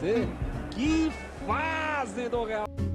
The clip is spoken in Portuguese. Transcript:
você. que fase do Real.